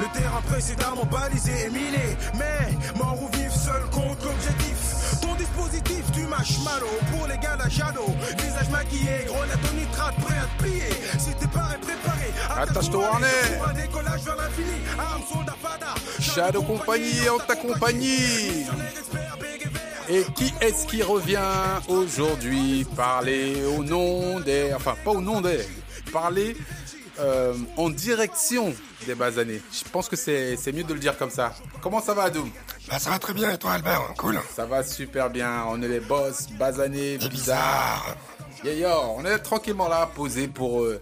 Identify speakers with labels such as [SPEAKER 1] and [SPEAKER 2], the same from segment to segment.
[SPEAKER 1] Le terrain précédemment balisé et miné. Mais mort ou vif, seul compte l'objectif. Ton dispositif, tu mâches malo pour les gars la Jado. Visage maquillé, grenade au nitrate, prêt à te plier. Si t'es pas préparé,
[SPEAKER 2] attache-toi
[SPEAKER 1] un décollage vers l'infini, arme, soldat, fada.
[SPEAKER 2] Shadow Compagnie en ta compagnie. Et qui est-ce qui revient aujourd'hui? Parler au nom des... Enfin, pas au nom des... Parler euh, en direction des basanés. Je pense que c'est mieux de le dire comme ça. Comment ça va, Adoum?
[SPEAKER 3] Bah, Ça va très bien, et toi, Albert? Cool
[SPEAKER 2] Ça va super bien. On est les boss, basanés, bizarres. Yeah, on est tranquillement là, posés pour euh,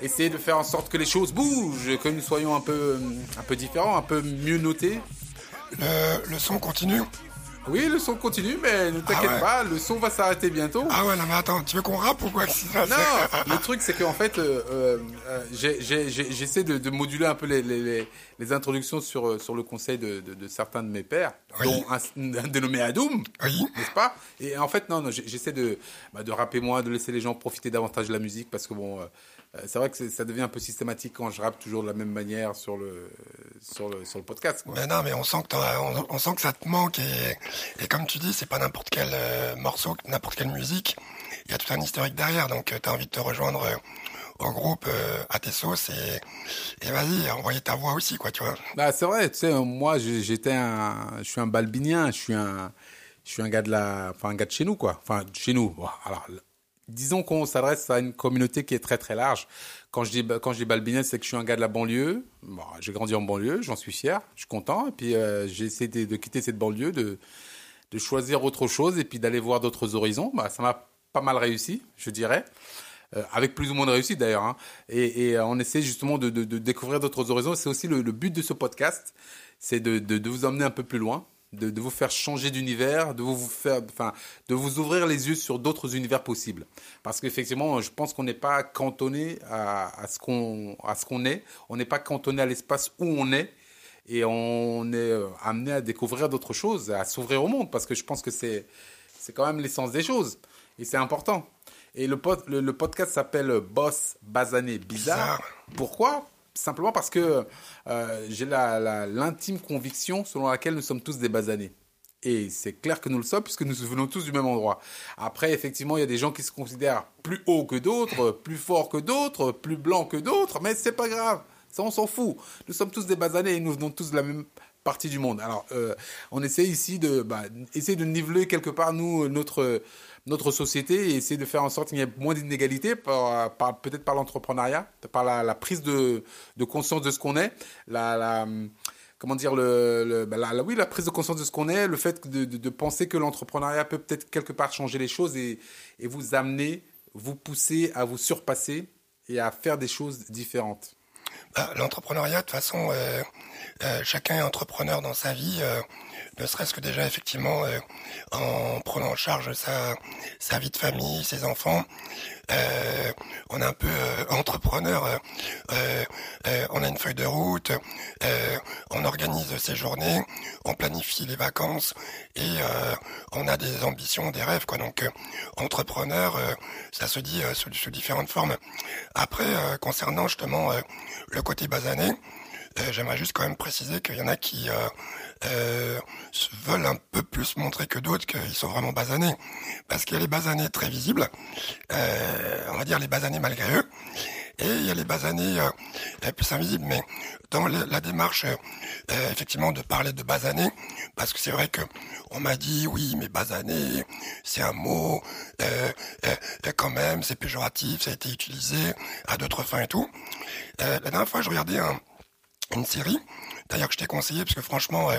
[SPEAKER 2] essayer de faire en sorte que les choses bougent, que nous soyons un peu, un peu différents, un peu mieux notés.
[SPEAKER 3] Le, le son continue?
[SPEAKER 2] Oui, le son continue, mais ne t'inquiète ah pas, le son va s'arrêter bientôt.
[SPEAKER 3] Ah ouais, non mais attends, tu veux qu'on rappe ou quoi
[SPEAKER 2] Non, le truc c'est qu'en fait, euh, euh, j'essaie de, de, moduler un peu les, les, les, introductions sur, euh, sur le conseil de, de, de certains de mes pères, dont un, dénommé Adoum,
[SPEAKER 3] oui.
[SPEAKER 2] n'est-ce pas? Et en fait, non, non j'essaie de, bah, de rapper moins, de laisser les gens profiter davantage de la musique, parce que bon... Euh, c'est vrai que ça devient un peu systématique quand je rappe toujours de la même manière sur le sur le, sur le podcast.
[SPEAKER 3] Mais non, mais on sent que on, sent que ça te manque et, et comme tu dis, c'est pas n'importe quel euh, morceau, n'importe quelle musique. Il y a tout un historique derrière, donc euh, tu as envie de te rejoindre au groupe à tes sauces et, et vas-y, envoyer ta voix aussi, quoi, tu vois.
[SPEAKER 2] Bah c'est vrai, tu sais, moi j'étais un, je suis un balbinien, je suis un, je suis un gars de la, enfin un gars de chez nous, quoi, enfin chez nous. Alors disons qu'on s'adresse à une communauté qui est très très large. Quand je dis quand je dis c'est que je suis un gars de la banlieue. Bon, j'ai grandi en banlieue, j'en suis fier, je suis content. Et puis euh, j'ai essayé de, quitter cette banlieue, de de choisir autre chose et puis d'aller voir d'autres horizons. Bah, ça m'a pas mal réussi, je dirais. Euh, avec plus ou moins de réussite d'ailleurs. Hein. Et, et, on essaie justement de, de, de découvrir d'autres horizons. C'est aussi le, le, but de ce podcast, c'est de, de, vous emmener un peu plus loin, de, de vous faire changer d'univers, de vous faire, enfin, de vous ouvrir les yeux sur d'autres univers possibles. Parce qu'effectivement, je pense qu'on n'est pas cantonné à, à ce qu'on à ce qu'on est. On n'est pas cantonné à l'espace où on est. Et on est euh, amené à découvrir d'autres choses, à s'ouvrir au monde, parce que je pense que c'est c'est quand même l'essence des choses. Et c'est important. Et le, le, le podcast s'appelle Boss Basané Bizarre. Pourquoi? Simplement parce que euh, j'ai l'intime conviction selon laquelle nous sommes tous des basanés. Et c'est clair que nous le sommes puisque nous venons tous du même endroit. Après, effectivement, il y a des gens qui se considèrent plus hauts que d'autres, plus forts que d'autres, plus blancs que d'autres, mais c'est pas grave. Ça, on s'en fout. Nous sommes tous des basanés et nous venons tous de la même partie du monde. Alors, euh, on essaie ici de, bah, essayer de niveler quelque part, nous, notre, notre société et essayer de faire en sorte qu'il y ait moins d'inégalités, par, peut-être par l'entrepreneuriat, par la, prise de, conscience de ce qu'on est, la, comment dire le, bah, la, oui la prise de conscience de ce qu'on est, le fait de, penser que l'entrepreneuriat peut peut-être quelque part changer les choses et, et vous amener, vous pousser à vous surpasser et à faire des choses différentes.
[SPEAKER 3] Bah, l'entrepreneuriat, de toute façon, euh, euh, chacun est entrepreneur dans sa vie. Euh, ne serait-ce que déjà effectivement euh, en prenant en charge sa, sa vie de famille, ses enfants. Euh, on est un peu euh, entrepreneur, on a une feuille de route, on organise ses journées, on planifie les vacances et on a des ambitions, des rêves. quoi. Donc entrepreneur, ça se dit sous, sous, différentes formes. Après, concernant justement le côté basané, j'aimerais juste quand même préciser qu'il y en a qui euh, veulent un peu plus montrer que d'autres qu'ils sont vraiment basanés. Parce qu'il y a les basanés très visibles, euh, on va dire les basanés malgré eux, et il y a les basanés euh, plus invisibles. Mais dans la démarche, euh, effectivement, de parler de basanés, parce que c'est vrai que on m'a dit, oui, mais basané, c'est un mot, euh, quand même, c'est péjoratif, ça a été utilisé à d'autres fins et tout. la dernière fois, je regardais un, une série d'ailleurs que je t'ai conseillé parce que franchement euh,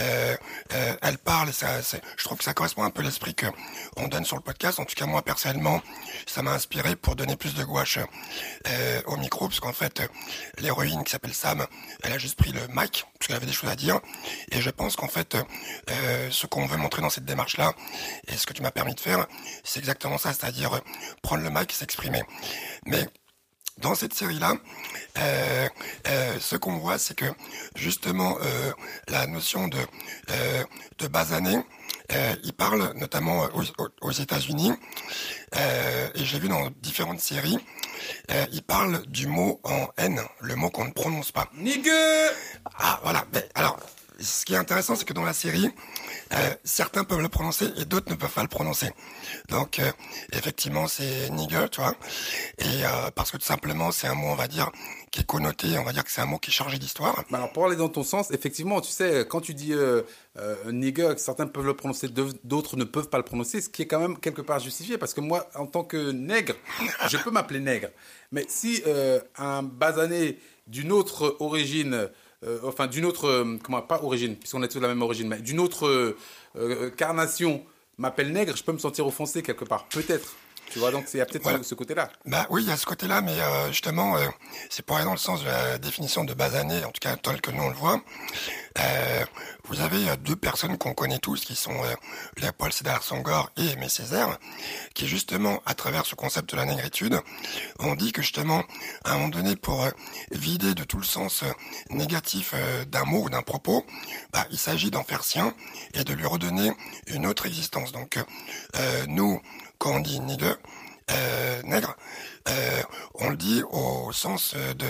[SPEAKER 3] euh, euh, elle parle ça je trouve que ça correspond un peu à l'esprit que on donne sur le podcast. En tout cas moi personnellement ça m'a inspiré pour donner plus de gouache au micro parce qu'en fait l'héroïne qui s'appelle Sam elle a juste pris le mic parce qu'elle avait des choses à dire. Et je pense qu'en fait ce qu'on veut montrer dans cette démarche là et ce que tu m'as permis de faire c'est exactement ça c'est-à-dire prendre le mic et s'exprimer. Mais dans cette série-là, euh, euh, ce qu'on voit, c'est que justement euh, la notion de de basané, il parle notamment aux, États-Unis, et j'ai vu dans différentes séries, il parle du mot en N, le mot qu'on ne prononce pas.
[SPEAKER 2] Nigga
[SPEAKER 3] Ah voilà. alors, ce qui est intéressant, c'est que dans la série, euh, certains peuvent le prononcer et d'autres ne peuvent pas le prononcer. Donc euh, effectivement c'est nigger, tu vois. Et euh, parce que tout simplement c'est un mot, on va dire, qui est connoté, on va dire que c'est un mot qui est chargé d'histoire.
[SPEAKER 2] Alors pour aller dans ton sens, effectivement, tu sais, quand tu dis nigger, certains peuvent le prononcer, d'autres ne peuvent pas le prononcer, ce qui est quand même quelque part justifié, parce que moi, en tant que nègre, je peux m'appeler nègre. Mais si un basané d'une autre origine euh, enfin d'une autre, euh, comment, pas origine, puisqu'on est tous de la même origine, mais d'une autre euh, carnation m'appelle nègre, je peux me sentir offensé quelque part, peut-être. Tu vois, donc il y a peut-être ce, côté-là.
[SPEAKER 3] Bah oui, il y a ce côté-là, mais justement, c'est pour aller dans le sens de la définition de basané, en tout cas tel que nous on le voit. Euh, vous avez euh, deux personnes qu'on connaît tous, qui sont euh, Léopold Sédar Sangor et Aimé Césaire, qui justement, à travers ce concept de la négritude, ont dit que justement, à un moment donné, pour vider de tout le sens négatif d'un mot ou d'un propos, bah, il s'agit d'en faire sien et de lui redonner une autre existence. Donc, nous, quand on dit nigger, nègre, on le dit au sens de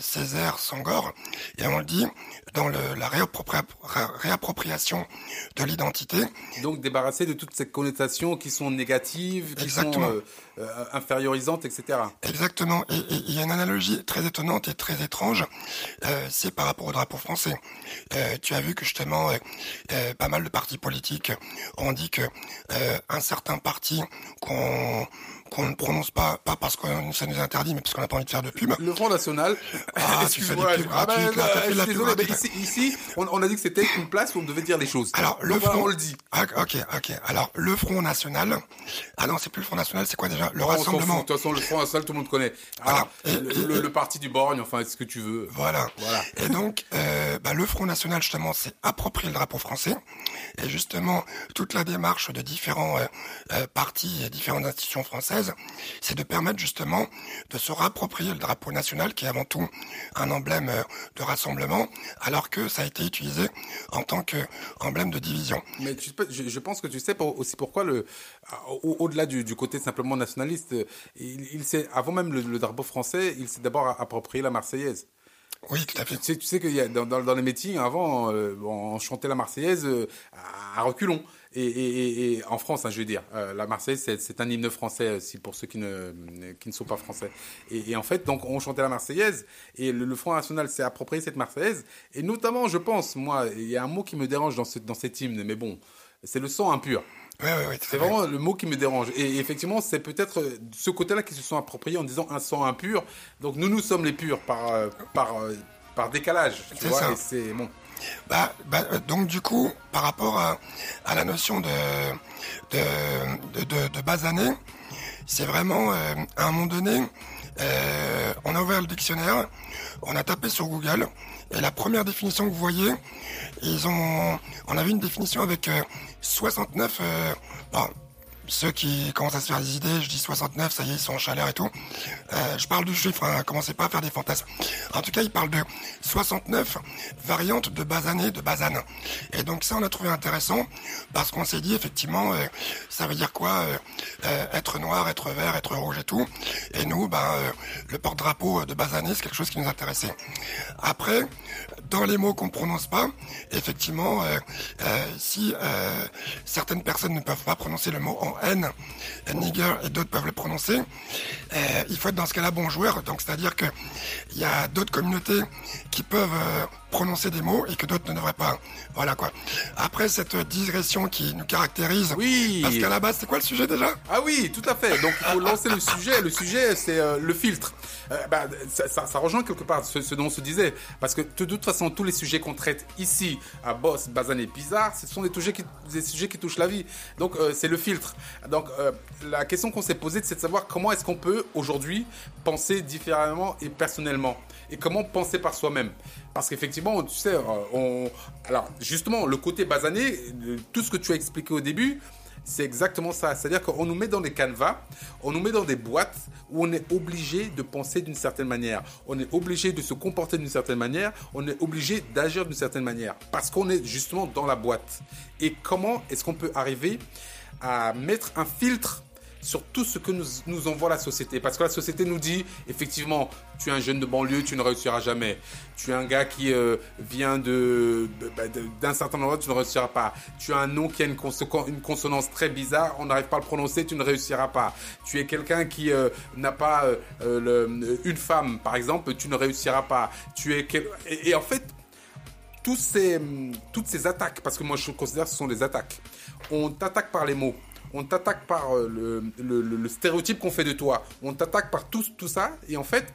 [SPEAKER 3] Césaire Sangor, et on le dit dans le, la réappropriation de l'identité.
[SPEAKER 2] Donc débarrasser de toutes ces connotations qui sont négatives, qui sont euh, euh, infériorisantes, etc.
[SPEAKER 3] Exactement. Et il y a une analogie très étonnante et très étrange, euh, c'est par rapport au drapeau français. tu as vu que justement pas mal de partis politiques ont dit que un certain parti qu'on qu'on ne prononce pas, pas parce que ça nous interdit, mais parce qu'on n'a pas envie de faire de pub.
[SPEAKER 2] Le Front National.
[SPEAKER 3] Ah, pubs ah,
[SPEAKER 2] là, désolé, mais ici, ici on, a dit que c'était une place où on devait dire les choses.
[SPEAKER 3] Alors, le Front, on le dit. Ah, ok, ok. Alors, le Front National. Ah non, c'est plus le Front National, c'est quoi déjà? Le Rassemblement.
[SPEAKER 2] De toute façon, le Front National, tout le monde connaît. Alors, le, parti du Borgne, enfin, ce que tu veux.
[SPEAKER 3] Voilà. voilà. Et donc, euh, bah, le Front National, justement, c'est approprier le drapeau français. Et justement, toute la démarche de différents euh, euh, partis et différentes institutions françaises, c'est de permettre justement de se rapproprier le drapeau national, qui est avant tout un emblème euh, de rassemblement, alors que ça a été utilisé en tant qu'emblème de division.
[SPEAKER 2] Mais je, pense que tu sais aussi pourquoi le, au-delà du, côté simplement nationaliste, il, s'est avant même le drapeau français, il s'est d'abord approprié la Marseillaise.
[SPEAKER 3] Oui, tout à fait.
[SPEAKER 2] Tu sais, tu sais qu'il y a dans, dans, les meetings avant, euh, on chantait la Marseillaise euh, à reculons. Et, et, et, en France, hein, je veux dire, euh, la Marseillaise, c'est un hymne français aussi pour ceux qui ne qui ne sont pas français. Et, en fait, donc on chantait la Marseillaise et le, Front National s'est approprié cette Marseillaise. Et notamment, je pense, moi, il y a un mot qui me dérange dans ce, dans cet hymne, mais bon, c'est le sang impur.
[SPEAKER 3] Ouais, ouais, ouais,
[SPEAKER 2] c'est vraiment le mot qui me dérange. Et effectivement, c'est peut-être ce côté-là qui se sont appropriés en disant un sang impur. Donc nous, nous sommes les purs par, euh, par, euh, par décalage. Tu vois, c'est bon.
[SPEAKER 3] Bah, bah, euh, donc du coup, par rapport à, à la notion de, de, de, de, de basané, c'est vraiment à un moment donné, euh, on a ouvert le dictionnaire, on a tapé sur Google, et la première définition que vous voyez, ils ont, on a vu une définition avec 69, euh, bon, ceux qui commencent à se faire des idées, je dis 69, ça y est, ils sont en chaleur et tout. Euh, je parle du chiffre, hein, commencez pas à faire des fantasmes. En tout cas, il parle de 69 variantes de basané, de basane. Et donc ça, on a trouvé intéressant parce qu'on s'est dit effectivement, euh, ça veut dire quoi euh, euh, Être noir, être vert, être rouge et tout. Et nous, ben, le porte-drapeau de basané, c'est quelque chose qui nous intéressait. Après, dans les mots qu'on prononce pas, effectivement, si certaines personnes ne peuvent pas prononcer le mot en N, nigger et d'autres peuvent le prononcer, euh, il faut être dans ce cas-là bon joueur. Donc c'est-à-dire qu'il y a d'autres communautés qui peuvent euh, prononcer des mots et que d'autres ne devraient pas. Voilà quoi. Après cette digression qui nous caractérise.
[SPEAKER 2] Oui.
[SPEAKER 3] Parce qu'à la base, c'est quoi le sujet déjà?
[SPEAKER 2] Ah oui, tout à fait. Donc il faut lancer le sujet. Le sujet, c'est euh, le filtre. Euh, bah, ça, ça, rejoint quelque part ce, dont on se disait. Parce que de toute façon, tous les sujets qu'on traite ici à Boss, Bazan et Pizarre, ce sont des sujets qui, des sujets qui touchent la vie. Donc euh, c'est le filtre. Donc la question qu'on s'est posée, c'est de savoir comment est-ce qu'on peut aujourd'hui penser différemment et personnellement. Et comment penser par soi-même. Parce qu'effectivement, tu sais, euh, alors justement, le côté basané, tout ce que tu as expliqué au début, C'est exactement ça. C'est-à-dire qu'on nous met dans des canevas, on nous met dans des boîtes où on est obligé de penser d'une certaine manière, on est obligé de se comporter d'une certaine manière, on est obligé d'agir d'une certaine manière, parce qu'on est justement dans la boîte. Et comment est-ce qu'on peut arriver à mettre un filtre sur tout ce que nous, nous envoie la société. Parce que la société nous dit, effectivement, tu es un jeune de banlieue, tu ne réussiras jamais. Tu es un gars qui euh, vient bah, de- d'un certain endroit, tu ne réussiras pas. Tu as un nom qui a une, conso- une consonance très bizarre, on n'arrive pas à le prononcer, tu ne réussiras pas. Tu es quelqu'un qui euh, n'a pas euh, une femme, par exemple, tu ne réussiras pas. Tu es et en fait, tous ces, hum, toutes ces attaques, parce que moi je considère que ce sont des attaques, on t'attaque par les mots, on t'attaque par euh, le, stéréotype qu'on fait de toi, on t'attaque par tout, ça, et en fait,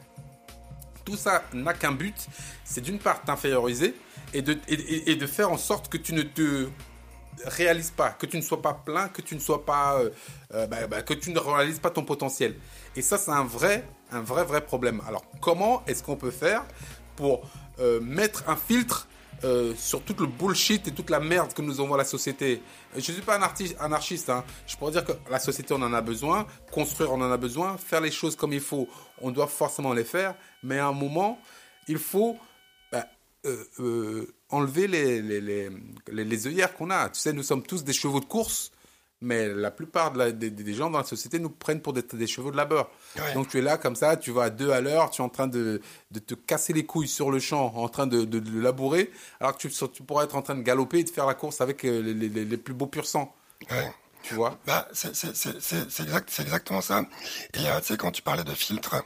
[SPEAKER 2] tout ça n'a qu'un but, c'est d'une part t'inférioriser et de, faire en sorte que tu ne te réalises pas, que tu ne sois pas plein, que tu ne sois pas, euh, euh, bah, bah, que tu ne réalises pas ton potentiel. Et ça, c'est un vrai, un vrai, vrai problème. Alors, comment est-ce qu'on peut faire pour mettre un filtre euh, sur tout le bullshit et toute la merde que nous envoie la société Je ne suis pas un artiste, anarchiste. hein. Je pourrais dire que la société, on en a besoin. Construire, on en a besoin. Faire les choses comme il faut, on doit forcément les faire. Mais à un moment, il faut bah, euh, euh, enlever les, les, les, les, les œillères qu'on a. Tu sais, nous sommes tous des chevaux de course, mais la plupart de la- des, des gens dans la société nous prennent pour des, des chevaux de labeur.
[SPEAKER 3] Ouais.
[SPEAKER 2] Donc tu es là comme ça, tu vas à deux à l'heure, tu es en train de, de te casser les couilles sur le champ, en train de, de, de labourer, alors que tu, tu pourrais être en train de galoper et de faire la course avec euh, les, les, les plus beaux pur sang.
[SPEAKER 3] Ouais.
[SPEAKER 2] Tu vois?
[SPEAKER 3] Bah, c'est c'est- c'est- c'est- c'est exact, c'est exactement ça. Et euh, tu sais, quand tu parlais de filtre,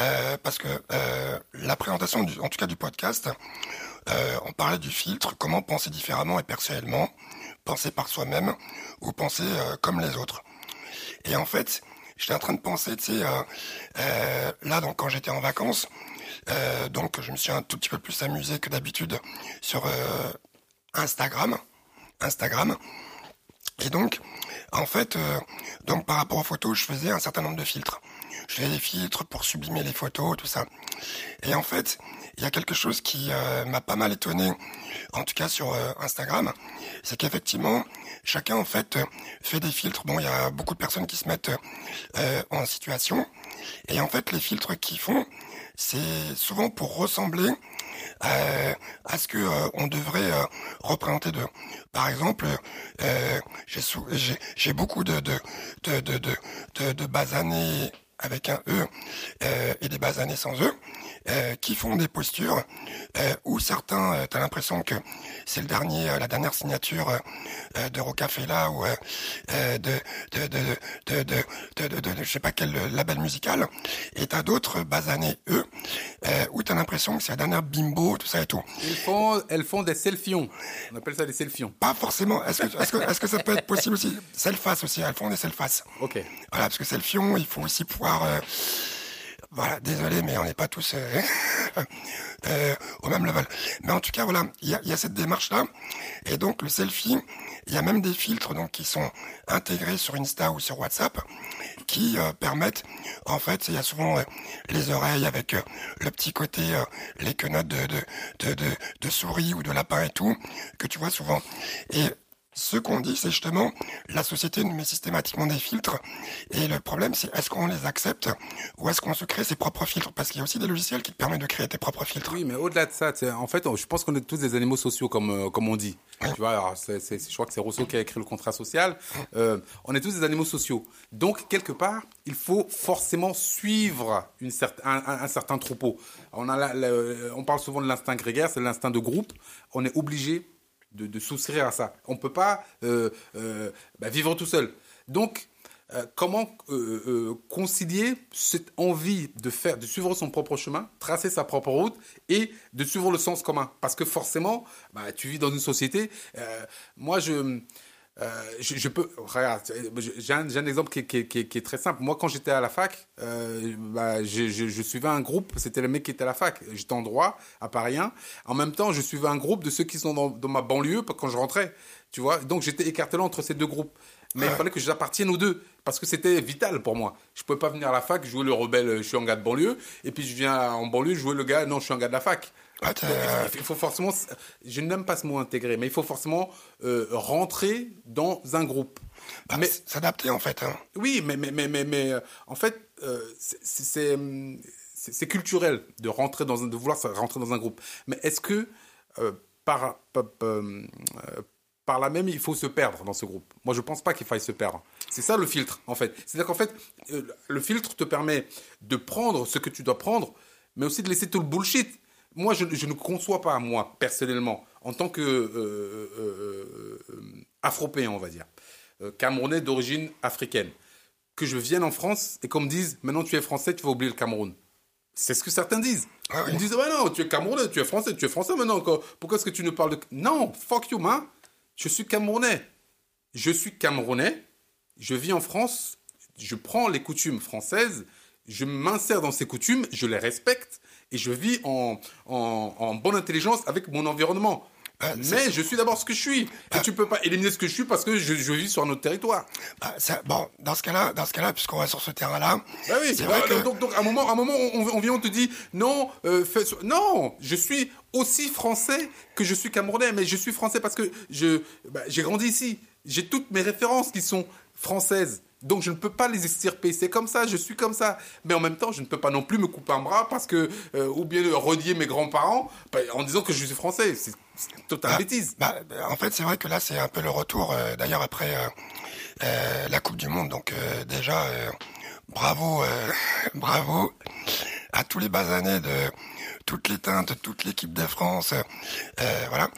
[SPEAKER 3] euh, parce que euh, la présentation, du, en tout cas du podcast, on parlait du filtre, comment penser différemment et personnellement, penser par soi-même ou penser euh, comme les autres. Et en fait, j'étais en train de penser, tu sais, euh, euh, là, donc quand j'étais en vacances, donc je me suis un tout petit peu plus amusé que d'habitude sur Instagram. Instagram. Et donc, en fait, donc par rapport aux photos, je faisais un certain nombre de filtres. Je faisais des filtres pour sublimer les photos, tout ça. Et en fait, il y a quelque chose qui euh, m'a pas mal étonné, en tout cas sur euh, Instagram, c'est qu'effectivement, chacun en fait fait des filtres. Bon, il y a beaucoup de personnes qui se mettent euh, en situation, et en fait, les filtres qu'ils font, c'est souvent pour ressembler euh, à ce que euh, on devrait euh, représenter de. Par exemple, euh, j'ai beaucoup de de de de, de, de basanés avec un E euh, et des basanés sans E qui font des postures euh, où certains, euh, t'as l'impression que c'est le dernier, la dernière signature de Rocafella ou de, de, de, de, de je sais pas quel label musical, et t'as d'autres basanés, eux, où t'as l'impression que c'est la dernière bimbo, tout ça et tout.
[SPEAKER 2] Ils font, elles font des selfions. On appelle ça des selfions.
[SPEAKER 3] Pas forcément. Est-ce que, est-ce que, est-ce que ça peut être possible aussi Selface aussi, elles font des selfaces.
[SPEAKER 2] Ok.
[SPEAKER 3] Voilà, parce que selfions, ils font aussi pouvoir voilà, désolé, mais on n'est pas tous euh, euh, au même level. Mais en tout cas, voilà, il y a, cette démarche-là. Et donc, le selfie, il y a même des filtres donc qui sont intégrés sur Insta ou sur WhatsApp qui euh, permettent, en fait, il y a souvent euh, les oreilles avec le petit côté, les quenottes de, de, de, de, de souris ou de lapin et tout, que tu vois souvent. Et ce qu'on dit, c'est justement, la société nous met systématiquement des filtres. Et le problème, c'est est-ce qu'on les accepte ou est-ce qu'on se crée ses propres filtres? Parce qu'il y a aussi des logiciels qui te permettent de créer tes propres filtres.
[SPEAKER 2] Oui, mais au-delà de ça, en fait, je pense qu'on est tous des animaux sociaux, comme, euh, comme on dit. Tu vois, alors, je crois que c'est Rousseau qui a écrit le contrat social. Euh, on est tous des animaux sociaux. Donc, quelque part, il faut forcément suivre une cer- un, un- un certain troupeau. On, a la- la- on parle souvent de l'instinct grégaire, c'est l'instinct de groupe. On est obligé de, souscrire à ça. On ne peut pas euh, euh, bah, vivre tout seul. Donc, euh, comment concilier cette envie de faire, de suivre son propre chemin, tracer sa propre route et de suivre le sens commun? Parce que forcément, bah, tu vis dans une société. moi, je, euh, je, peux. Regarde, j'ai un, j'ai un exemple qui, est- très simple. Moi, quand j'étais à la fac, euh, bah, je, suivais un groupe. C'était les mecs qui étaient à la fac. J'étais en droit à Paris 1. En même temps, je suivais un groupe de ceux qui sont dans, ma banlieue quand je rentrais. Tu vois, donc j'étais écartelé entre ces deux groupes. Mais il fallait que j'appartienne aux deux parce que c'était vital pour moi. Je pouvais pas venir à la fac jouer le rebelle. Je suis un gars de banlieue et puis je viens en banlieue jouer le gars. Non, je suis un gars de la fac. Donc, il faut forcément, je n'aime pas ce mot intégrer, mais il faut forcément euh, rentrer dans un groupe.
[SPEAKER 3] Bah,
[SPEAKER 2] mais
[SPEAKER 3] s'adapter en fait. Hein.
[SPEAKER 2] Oui, mais mais mais mais, mais euh, en fait, euh, c'est c'est culturel de rentrer dans un, de vouloir rentrer dans un groupe. Mais est-ce que euh, par, par, par là même, il faut se perdre dans ce groupe? Moi, je pense pas qu'il faille se perdre. C'est ça le filtre, en fait. C'est-à-dire qu'en fait, le filtre te permet de prendre ce que tu dois prendre, mais aussi de laisser tout le bullshit. Moi, je, je ne conçois pas, moi, personnellement, en tant que euh, euh, afropéen, on va dire, camerounais d'origine africaine, que je vienne en France et qu'on me dise, maintenant tu es français, tu vas oublier le Cameroun. C'est ce que certains disent. Ah Ils me disent, ouais, non, tu es camerounais, tu es français, tu es français maintenant. Pourquoi est-ce que tu ne parles de... Non, fuck you, man. Je suis camerounais. Je suis camerounais. Je vis en France. Je prends les coutumes françaises. Je m'insère dans ces coutumes. Je les respecte. Et je vis en, en bonne intelligence avec mon environnement. Bah, mais je suis d'abord ce que je suis. et bah. tu peux pas éliminer ce que je suis parce que je, vis sur un autre territoire.
[SPEAKER 3] Bah, bon, dans ce cas-là, dans ce cas-là, puisqu'on va sur ce terrain-là.
[SPEAKER 2] Oui. C'est vrai que... donc, donc, à un moment, à un moment, on, vient, on te dit non, euh, non, je suis aussi français que je suis camerounais, mais je suis français parce que je, j'ai grandi ici. J'ai toutes mes références qui sont françaises. Donc je ne peux pas les extirper. C'est comme ça, je suis comme ça. Mais en même temps, je ne peux pas non plus me couper un bras parce que, euh, ou bien redier mes grands-parents en disant que je suis français. C'est totale bah, bêtise.
[SPEAKER 3] Bah, en fait, c'est vrai que là, c'est un peu le retour. Euh, d'ailleurs, après euh, la Coupe du Monde, donc déjà, bravo, bravo à tous les bas années de toutes les teintes, toute l'équipe de France, euh, voilà.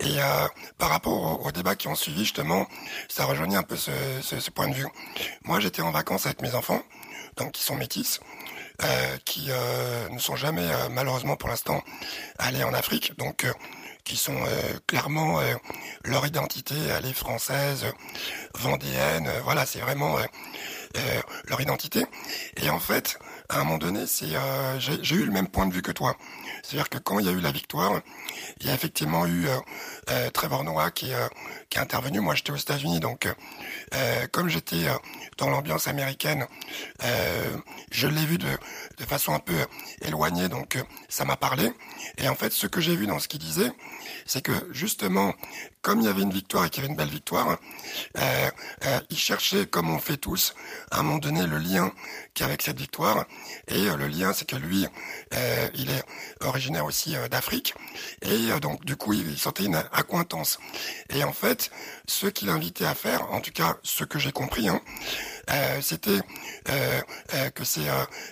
[SPEAKER 3] Et euh, par rapport aux, débats qui ont suivi, justement, ça rejoignait un peu ce, ce, ce point de vue. Moi, j'étais en vacances avec mes enfants, donc qui sont métis. Euh, qui euh, ne sont jamais euh, malheureusement pour l'instant allés en Afrique, donc qui sont clairement leur identité, elle est française, vendéenne, voilà, c'est vraiment leur identité. Et en fait, à un moment donné, c'est euh, j'ai eu le même point de vue que toi. C'est-à-dire que quand il y a eu la victoire, il y a effectivement eu euh, euh Trevor Noah qui, euh, qui est intervenu. Moi, j'étais aux États-Unis, donc euh, comme j'étais dans l'ambiance américaine, je l'ai vu de, de façon un peu éloignée, donc ça m'a parlé. Et en fait, ce que j'ai vu dans ce qu'il disait, c'est que justement, comme il y avait une victoire et qu'il y avait une belle victoire, euh, euh, il cherchait, comme on fait tous, à un moment donné, le lien qu'il y avec cette victoire. Et euh, le lien, c'est que lui, euh, il est originaire aussi euh, d'Afrique. Et donc, du coup, il sentait une accointance. Et en fait, ce qu'il invitait à faire, en tout cas, ce que j'ai compris, hein, euh, c'était euh, euh, que ces,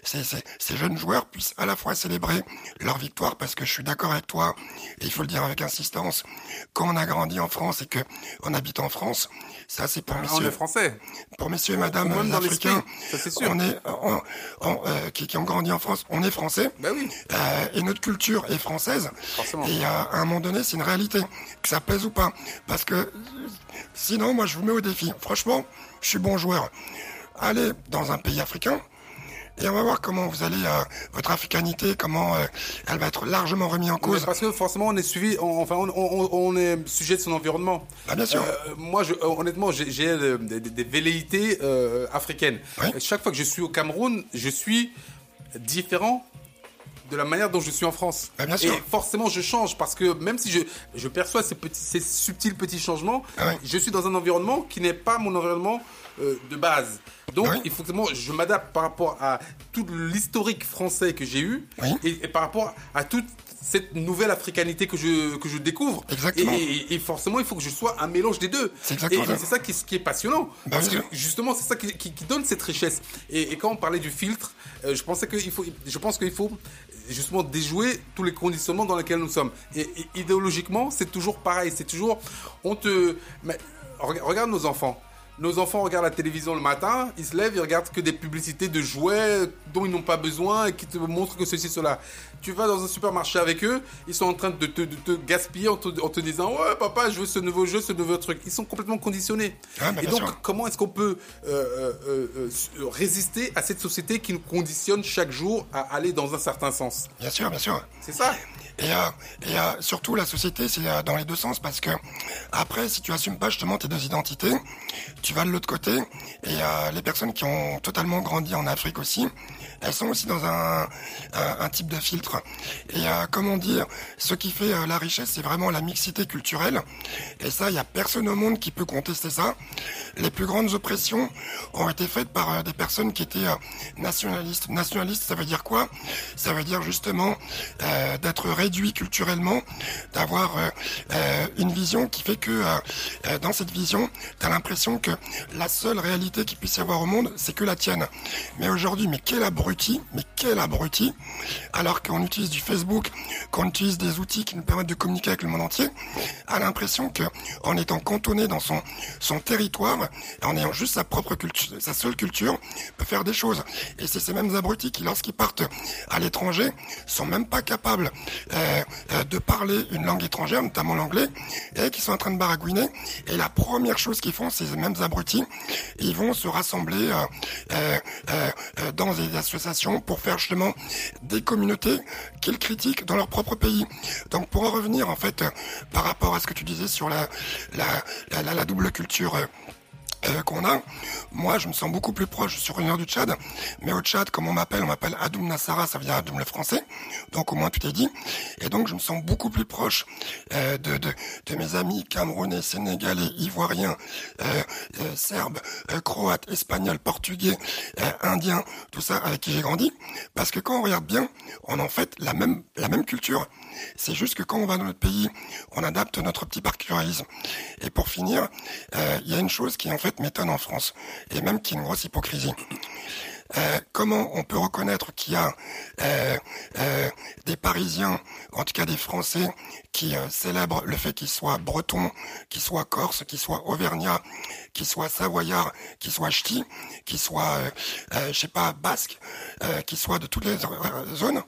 [SPEAKER 3] ces, ces, ces, jeunes joueurs puissent à la fois célébrer leur victoire, parce que je suis d'accord avec toi, et il faut le dire avec insistance, quand on a grandi en France et que on habite en France, ça c'est pour ah, messieurs.
[SPEAKER 2] français.
[SPEAKER 3] Pour messieurs et madame africains, on est, qui, qui, ont grandi en France, on est français.
[SPEAKER 2] Ben oui.
[SPEAKER 3] et notre culture est française. Et à un moment donné, c'est une réalité, que ça pèse ou pas, parce que sinon, moi je vous mets au défi. Franchement, je suis bon joueur. Allez dans un pays africain, et on va voir comment vous allez euh, votre africanité, comment euh, elle va être largement remise en cause.
[SPEAKER 2] parce que forcément on est suivi, enfin on, est sujet de son environnement.
[SPEAKER 3] Ah, bien sûr.
[SPEAKER 2] Euh, moi, je, honnêtement, j'ai des, velléités africaines. Chaque fois que je suis au Cameroun, je suis différent de la manière dont je suis en France.
[SPEAKER 3] Ah, bien sûr.
[SPEAKER 2] Et forcément, je change parce que même si je, je perçois ces, petits, ces subtils petits changements, ah je suis dans un environnement qui n'est pas mon environnement euh, de base. Donc, il faut que je m'adapte par rapport à tout l'historique français que j'ai eu et, par rapport à toute cette nouvelle africanité que je, que je découvre.
[SPEAKER 3] Exactement.
[SPEAKER 2] Et, forcément, il faut que je sois un mélange des deux. Et c'est ça qui, qui, est passionnant.
[SPEAKER 3] Bah
[SPEAKER 2] parce que justement, c'est ça qui, qui, donne cette richesse. Et, quand on parlait du filtre, euh, je pensais qu'il faut, je pense qu'il faut justement déjouer tous les conditionnements dans lesquels nous sommes. Et, idéologiquement, c'est toujours pareil. C'est toujours, on te, regarde nos enfants. Nos enfants regardent la télévision le matin, ils se lèvent, ils regardent que des publicités de jouets dont ils n'ont pas besoin et qui te montrent que ceci, cela. Tu vas dans un supermarché avec eux, ils sont en train de te, gaspiller en te, disant Ouais, papa, je veux ce nouveau jeu, ce nouveau truc. Ils sont complètement conditionnés.
[SPEAKER 3] Ah,
[SPEAKER 2] et donc, comment est-ce qu'on peut euh, euh, euh, résister à cette société qui nous conditionne chaque jour à aller dans un certain sens?
[SPEAKER 3] Bien sûr, bien sûr.
[SPEAKER 2] C'est ça.
[SPEAKER 3] Et, et surtout, la société, c'est dans les deux sens parce que après, si tu assumes pas justement tes deux identités, tu vas de l'autre côté et les personnes qui ont totalement grandi en Afrique aussi, elles sont aussi dans un, un, type de filtre. Et euh, comment dire, ce qui fait euh, la richesse, c'est vraiment la mixité culturelle. Et ça, il n'y a personne au monde qui peut contester ça. Les plus grandes oppressions ont été faites par euh, des personnes qui étaient nationalistes. Nationalistes, ça veut dire quoi? Ça veut dire justement d'être réduit culturellement, d'avoir une vision qui fait que dans cette vision, tu as l'impression que la seule réalité qu'il puisse y avoir au monde, c'est que la tienne. Mais aujourd'hui, mais quelle abruti, mais quel abruti, alors qu'on utilise du Facebook, qu'on utilise des outils qui nous permettent de communiquer avec le monde entier, a l'impression que en étant cantonné dans son, son territoire, en ayant juste sa propre culture, sa seule culture, peut faire des choses. Et c'est ces mêmes abrutis qui, lorsqu'ils partent à l'étranger, sont même pas capables euh, euh, de parler une langue étrangère, notamment l'anglais, et qui sont en train de baragouiner. Et la première chose qu'ils font, ces mêmes abrutis, ils vont se rassembler euh, dans des associations pour faire justement des communautés qu'ils critiquent dans leur propre pays. Donc pour en revenir en fait par rapport à ce que tu disais sur la, double culture euh, euh, qu'on a. Moi, je me sens beaucoup plus proche sur une heure du Tchad. Mais au Tchad, comme on m'appelle, on m'appelle Adoum Nassara, ça vient Adoum le français. Donc au moins tout est dit. Et donc je me sens beaucoup plus proche euh, de, de, de, mes amis camerounais, sénégalais, ivoiriens, euh, euh serbes, croates, espagnols, portugais, indiens, tout ça avec qui j'ai grandi. Parce que quand on regarde bien, on a en fait la même, la même culture. C'est juste que quand on va dans notre pays, on adapte notre petit particularisme. Et pour finir, il y a une chose qui en fait m'étonne en France, et même qui est une grosse hypocrisie. Euh, comment on peut reconnaître qu'il y a euh, euh, des Parisiens, en tout cas des Français, qui célèbrent le fait qu'ils soient bretons, qu'ils soient corses, qu'ils soient auvergnats, qu'ils soient savoyards, qu'ils soient ch'tis, qu'ils soient, je sais pas, basques, qu'ils soient de toutes les zones,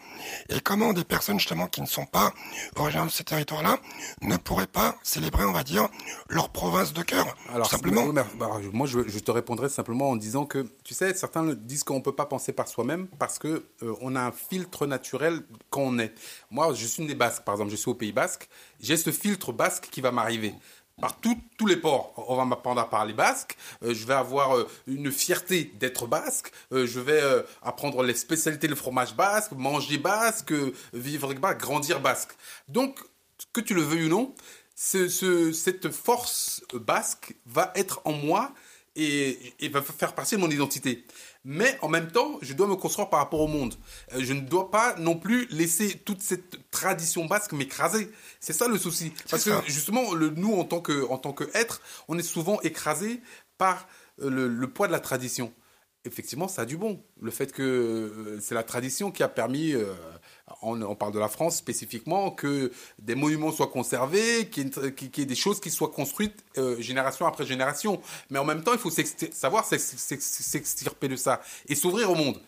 [SPEAKER 3] et comment des personnes justement qui ne sont pas originaires de ces territoires-là ne pourraient pas célébrer, on va dire, leur province de cœur, Alors, simplement.
[SPEAKER 2] Bah, moi, je, je te répondrai simplement en disant que, tu sais, certains disent qu'on on peut pas penser par soi-même parce que euh, a un filtre naturel quand on est. Moi, je suis des Basques, par exemple, je suis au Pays Basque, j'ai ce filtre basque qui va m'arriver. Par tous les ports, on va m'apprendre à parler basque, euh, je vais avoir euh, une fierté d'être basque, je vais apprendre les spécialités du fromage basque, manger basque, vivre basque, grandir basque. Donc, que tu le veuilles ou non, cette force basque va être en moi et, et, va faire partie de mon identité mais en même temps, je dois me construire par rapport au monde. Euh, je ne dois pas non plus laisser toute cette tradition basque m'écraser. C'est ça le souci. Parce que justement, le, nous, en tant que, en tant qu'être, on est souvent écrasé par euh, le poids de la tradition effectivement, ça a du bon. Le fait que euh, c'est la tradition qui a permis, euh, on, parle de la France spécifiquement, que des monuments soient conservés, qu'il y, ait des choses qui soient construites euh, génération après génération. Mais en même temps, il faut savoir s'extirper de ça et s'ouvrir au monde.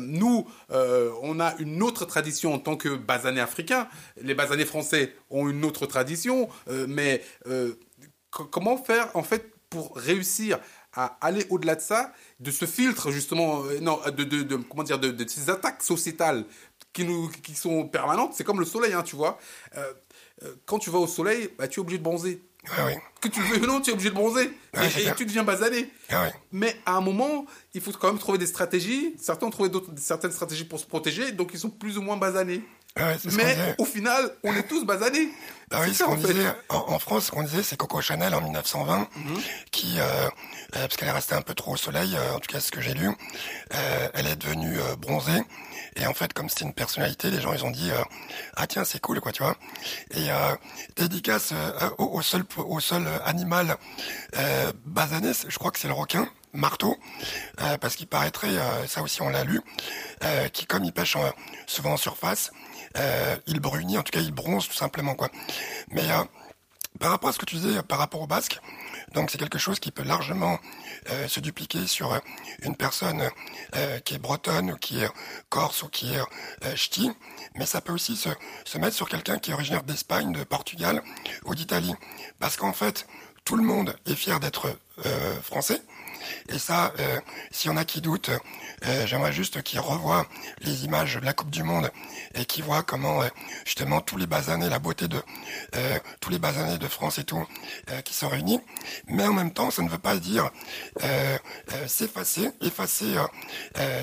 [SPEAKER 2] nous, on a une autre tradition en tant que basanés africains. Les basanés français ont une autre tradition. mais comment faire, en fait, pour réussir à aller au-delà de ça, de ce filtre justement, euh, non, de, comment dire, de, ces attaques sociétales qui nous, qui sont permanentes. C'est comme le soleil, hein, tu vois. Euh, euh, quand tu vas au soleil, bah, tu es obligé de bronzer.
[SPEAKER 3] Ah oui.
[SPEAKER 2] Que tu le veux ou non, tu es obligé de bronzer. et, tu deviens basané.
[SPEAKER 3] Ah oui.
[SPEAKER 2] Mais à un moment, il faut quand même trouver des stratégies. Certains ont trouvé certaines stratégies pour se protéger, donc ils sont plus ou moins basanés.
[SPEAKER 3] Ah
[SPEAKER 2] mais au final, on est tous basanés.
[SPEAKER 3] Bah oui, ce qu'on disait en, France, ce qu'on disait, c'est Coco Chanel en 1920, mhm. qui, euh, euh, parce qu'elle est restée un peu trop au soleil, euh, en tout cas ce que j'ai lu, elle est devenue bronzée. Et en fait, comme c'était une personnalité, les gens ils ont dit ah tiens c'est cool quoi, tu vois. Et dédicace au, au, seul au seul animal basané, je crois que c'est le requin marteau, parce qu'il paraîtrait, ça aussi on l'a lu, qui comme il pêche souvent en surface, euh, il brunit, en tout cas il bronze tout simplement quoi. Mais euh, par rapport à ce que tu disais par rapport au basque, donc c'est quelque chose qui peut largement euh, se dupliquer sur une personne qui est bretonne ou qui est corse ou qui est ch'ti, mais ça peut aussi se mettre sur quelqu'un qui est originaire d'Espagne, de Portugal ou d'Italie. Parce qu'en fait, tout le monde est fier d'être français, Et ça, euh, s'il y en a qui doutent, euh, j'aimerais juste qu'ils revoient les images de la Coupe du Monde et qu'ils voient comment justement tous les basanés, la beauté de tous les basanés de France et tout, qui sont réunis. Mais en même temps, ça ne veut pas dire s'effacer, effacer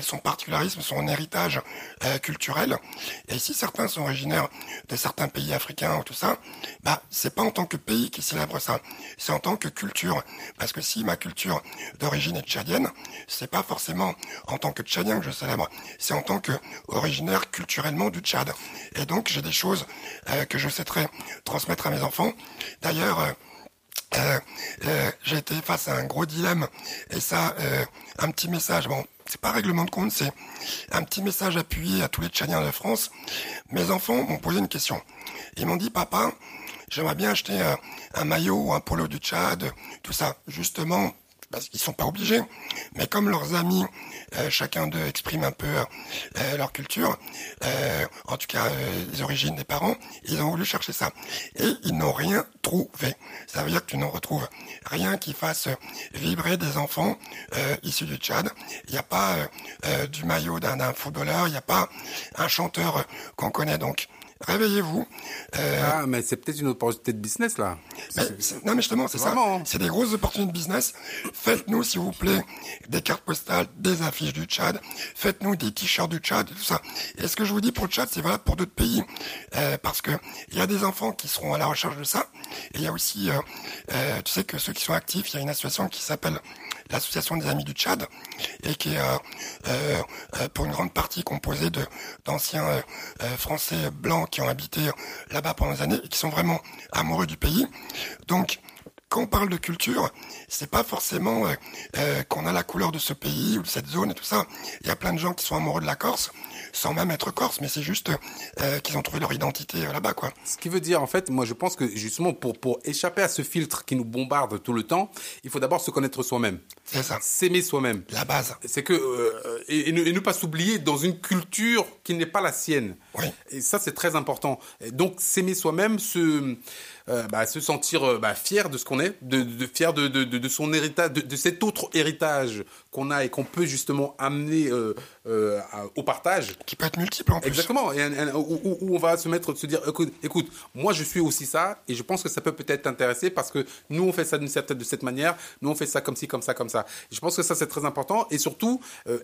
[SPEAKER 3] son particularisme, son héritage culturel. Et si certains sont originaires de certains pays africains ou tout ça, bah c'est pas en tant que pays qui célèbre ça, c'est en tant que culture. Parce que si ma culture d'origine est tchadienne, c'est pas forcément en tant que tchadien que je célèbre, c'est en tant que originaire culturellement du Tchad. Et donc j'ai des choses euh, que je souhaiterais transmettre à mes enfants. D'ailleurs, euh, euh, j'ai été face à un gros dilemme et ça, un petit message. Bon, c'est pas règlement de compte, c'est un petit message appuyé à tous les Tchadiens de France. Mes enfants m'ont posé une question. Ils m'ont dit, papa, j'aimerais bien acheter un, maillot ou un polo du Tchad, tout ça, justement parce qu'ils sont pas obligés, mais comme leurs amis, euh, chacun d'eux exprime un peu euh, leur culture, euh, en tout cas les origines des parents, ils ont voulu chercher ça. Et ils n'ont rien trouvé. Ça veut dire que tu n'en retrouves rien qui fasse vibrer des enfants issus du Tchad. Il n'y a pas du maillot d'un footballeur, il n'y a pas un chanteur qu'on connaît donc réveillez-vous.
[SPEAKER 2] Euh, ah, mais c'est peut-être une opportunité de business, là.
[SPEAKER 3] non, mais justement, c'est ça. C'est des grosses opportunités de business. Faites-nous, s'il vous plaît, des cartes postales, des affiches du Tchad. Faites-nous des t-shirts du Tchad, tout ça. Et ce que je vous dis pour le Tchad, c'est valable pour d'autres pays. Euh, parce que il y a des enfants qui seront à la recherche de ça. Et il y a aussi, euh, tu sais que ceux qui sont actifs, il y a une association qui s'appelle l'association des amis du Tchad et qui est euh, euh, pour une grande partie composée de d'anciens euh, français blancs qui ont habité là-bas pendant des années et qui sont vraiment amoureux du pays. Donc quand on parle de culture, c'est pas forcément qu'on a la couleur de ce pays ou de cette zone et tout ça. Il y a plein de gens qui sont amoureux de la Corse sans même être corse, mais c'est juste euh, qu'ils ont trouvé leur identité euh, là-bas, quoi.
[SPEAKER 2] Ce qui veut dire, en fait, moi, je pense que justement, pour, pour échapper à ce filtre qui nous bombarde tout le temps, il faut d'abord se connaître soi-même.
[SPEAKER 3] C'est ça.
[SPEAKER 2] S'aimer soi-même.
[SPEAKER 3] La base.
[SPEAKER 2] C'est que, euh, et, ne, pas s'oublier dans une culture qui n'est pas la sienne.
[SPEAKER 3] Oui.
[SPEAKER 2] Et ça, c'est très important. donc, s'aimer soi-même, se euh, bah, se sentir euh, bah, fier de ce qu'on est, de, de fier de, de, de, son héritage, de, cet autre héritage qu'on a et qu'on peut justement amener euh, euh, au partage.
[SPEAKER 3] Qui peut être multiple en plus.
[SPEAKER 2] Exactement, et, où, où, on va se mettre, se dire, écoute, écoute, moi je suis aussi ça, et je pense que ça peut peut-être t'intéresser parce que nous on fait ça d'une certaine de cette manière, nous on fait ça comme ci, comme ça, comme ça. je pense que ça c'est très important, et surtout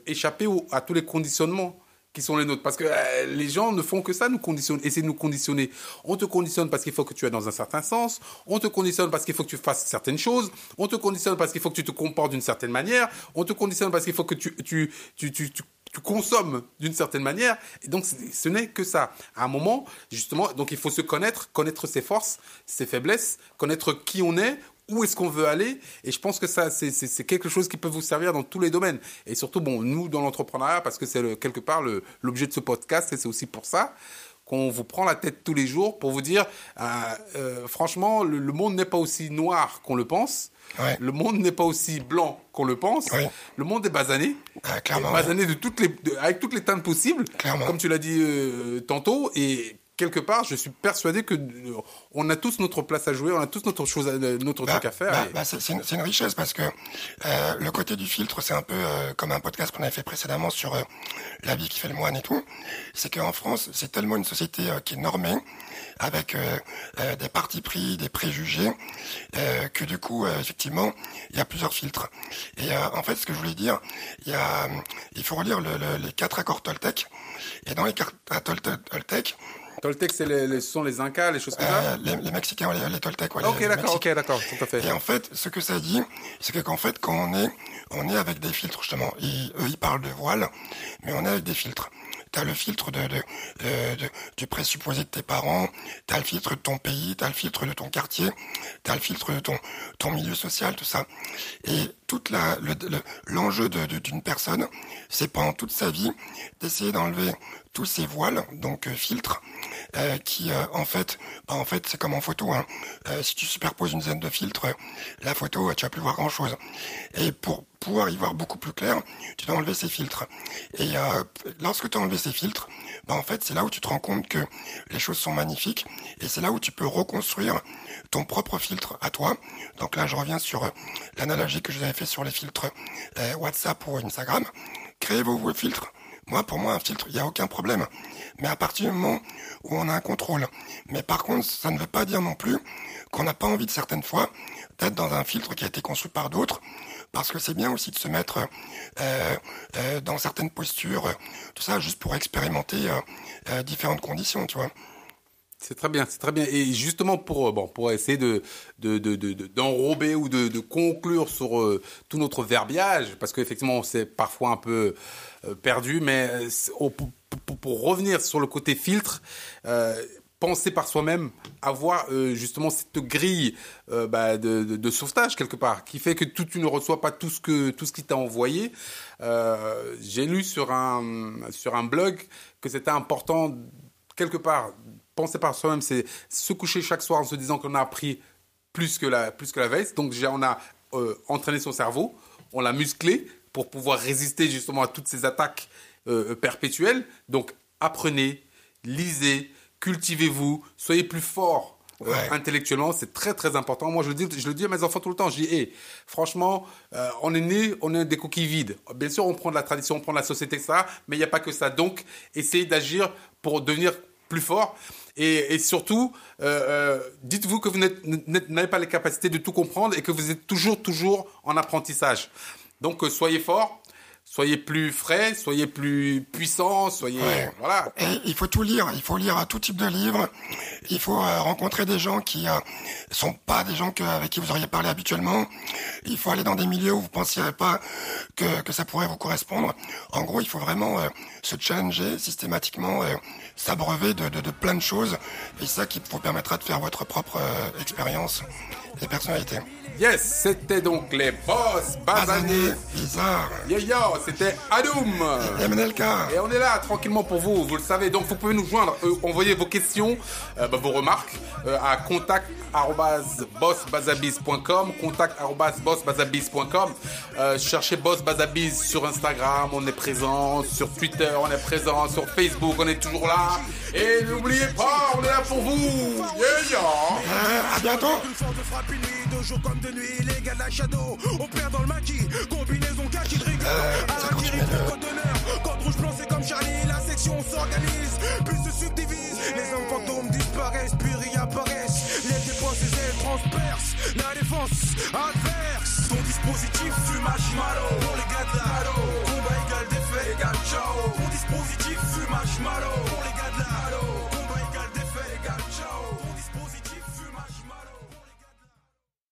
[SPEAKER 2] échapper à tous les conditionnements qui sont les nôtres. Parce que euh, les gens ne font que ça, nous conditionner, essayer de nous conditionner. On te conditionne parce qu'il faut que tu aies dans un certain sens. On te conditionne parce qu'il faut que tu fasses certaines choses. On te conditionne parce qu'il faut que tu te comportes d'une certaine manière. On te conditionne parce qu'il faut que tu, tu, tu, tu, tu tu consommes d'une certaine manière. Et donc, ce n'est que ça. À un moment, justement, donc il faut se connaître, connaître ses forces, ses faiblesses, connaître qui on est, où est-ce qu'on veut aller Et je pense que ça, c'est quelque chose qui peut vous servir dans tous les domaines. Et surtout, bon, nous, dans l'entrepreneuriat, parce que c'est quelque part l'objet de ce podcast, et c'est aussi pour ça qu'on vous prend la tête tous les jours pour vous dire, euh, euh, franchement, le, monde n'est pas aussi noir qu'on le pense. Le monde n'est pas aussi blanc qu'on le pense. Le monde est basané.
[SPEAKER 3] Ah, clairement.
[SPEAKER 2] Basané de toutes les, avec toutes les teintes possibles.
[SPEAKER 3] Clairement.
[SPEAKER 2] Comme tu l'as dit euh, tantôt. Et quelque part, je suis persuadé que euh, on a tous notre place à jouer, on a tous notre chose, notre
[SPEAKER 3] bah,
[SPEAKER 2] truc à faire.
[SPEAKER 3] Bah, bah, c'est une, richesse parce que euh, le côté du filtre, c'est un peu euh, comme un podcast qu'on avait fait précédemment sur la vie qui fait le moine et tout. C'est qu'en France, c'est tellement une société qui est normée avec des partis pris, des préjugés, que du coup, effectivement, il y a plusieurs filtres. Et en fait, ce que je voulais dire, il y a, il faut relire les quatre accords Toltec. Et dans les quatre accords Toltec,
[SPEAKER 2] Toltec, c'est les, ce sont les Incas, les choses comme ça
[SPEAKER 3] euh, les, Mexicains, les, les Toltecs.
[SPEAKER 2] Ouais, ok, d'accord, ok, d'accord, tout à fait.
[SPEAKER 3] Et en fait, ce que ça dit, c'est qu'en fait, quand on est, on est avec des filtres, justement. eux, ils parlent de voile, mais on est avec des filtres. T'as le filtre de, de, de, du présupposé de tes parents, t'as le filtre de ton pays, t'as le filtre de ton quartier, t'as le filtre de ton, ton milieu social, tout ça. Et toute la, l'enjeu le, d'une personne, c'est pendant toute sa vie d'essayer d'enlever tous ces voiles, donc euh, filtres, euh, qui euh, en fait, bah, en fait c'est comme en photo. Hein. si tu superposes une dizaine de filtres, la photo, tu vas plus voir grand chose. Et pour pouvoir y voir beaucoup plus clair, tu dois enlever ces filtres. Et lorsque tu as enlevé ces filtres, bah en fait c'est là où tu te rends compte que les choses sont magnifiques et c'est là où tu peux reconstruire ton propre filtre à toi. Donc là je reviens sur l'analogie que je vous avais fait sur les filtres WhatsApp ou Instagram. Créez vos, filtres. Moi pour moi un filtre il n'y a aucun problème. Mais à partir du moment où on a un contrôle. Mais par contre ça ne veut pas dire non plus qu'on n'a pas envie de certaines fois d'être dans un filtre qui a été conçu par d'autres parce que c'est bien aussi de se mettre euh, euh, dans certaines postures, tout ça juste pour expérimenter euh, différentes conditions, tu vois.
[SPEAKER 2] C'est très bien, c'est très bien. Et justement pour bon pour essayer de d'enrober ou de, conclure sur tout notre verbiage, parce qu'effectivement c'est parfois un peu perdu, mais pour, revenir sur le côté filtre penser par soi-même, avoir euh, justement cette grille euh, bah, de, sauvetage quelque part, qui fait que tu ne reçois pas tout ce que tout ce qui t'a envoyé. Euh, j'ai lu sur un sur un blog que c'était important quelque part penser par soi-même, c'est se coucher chaque soir en se disant qu'on a appris plus que la plus que la veille. Donc déjà on a entraîné son cerveau, on l'a musclé pour pouvoir résister justement à toutes ces attaques perpétuelles. Donc apprenez, lisez cultivez-vous, soyez plus fort euh, intellectuellement, c'est très très important. Moi, je le dis, je le dis à mes enfants tout le temps. Je dis, franchement, euh, on est né, on est des coquilles vides. Bien sûr, on prend de la tradition, on prend de la société, ça, mais il n'y a pas que ça. Donc, essayez d'agir pour devenir plus fort. Et, surtout, euh, dites-vous que vous n'avez pas les capacités de tout comprendre et que vous êtes toujours, toujours en apprentissage. Donc, soyez fort, soyez plus frais, soyez plus puissants, soyez voilà.
[SPEAKER 3] il faut tout lire, il faut lire tout type de livres. Il faut euh, rencontrer des gens qui euh, sont pas des gens que, avec qui vous auriez parlé habituellement. Il faut aller dans des milieux où vous pensiez pas que, que ça pourrait vous correspondre. En gros, il faut vraiment euh, se challenger systématiquement, s'abreuver de, de, de, plein de choses. Et ça qui vous permettra de faire votre propre expérience et personnalité.
[SPEAKER 2] Yes, c'était donc les boss basanés.
[SPEAKER 3] Bizarre.
[SPEAKER 2] Yo yo, c'était Adoum.
[SPEAKER 3] MNLK.
[SPEAKER 2] Et on est là tranquillement pour vous, vous le savez. Donc vous pouvez nous joindre, euh, envoyer vos questions, euh, bah, vos remarques euh, à contact@bossbazabiz.com, contact@bossbazabiz.com. cherchez Boss Bazabiz sur Instagram, on est présent, sur Twitter, on est présent, sur Facebook, on est toujours là. Et n'oubliez pas, on est là pour vous. Yeah,
[SPEAKER 3] yeah. à bientôt
[SPEAKER 1] de nuit, les gars de la shadow. On perd dans le maquis, combinaison cash, il rigole. À la mairie, code d'honneur. Code rouge blanc, c'est comme Charlie, la section s'organise, puis se subdivise. Les hommes fantômes disparaissent, puis réapparaissent. Les dépenses, les ailes transpercent. La défense adverse. Ton dispositif fume marshmallow. Pour les gars de la halo. Combat égal défait égal ciao. Ton dispositif fume marshmallow.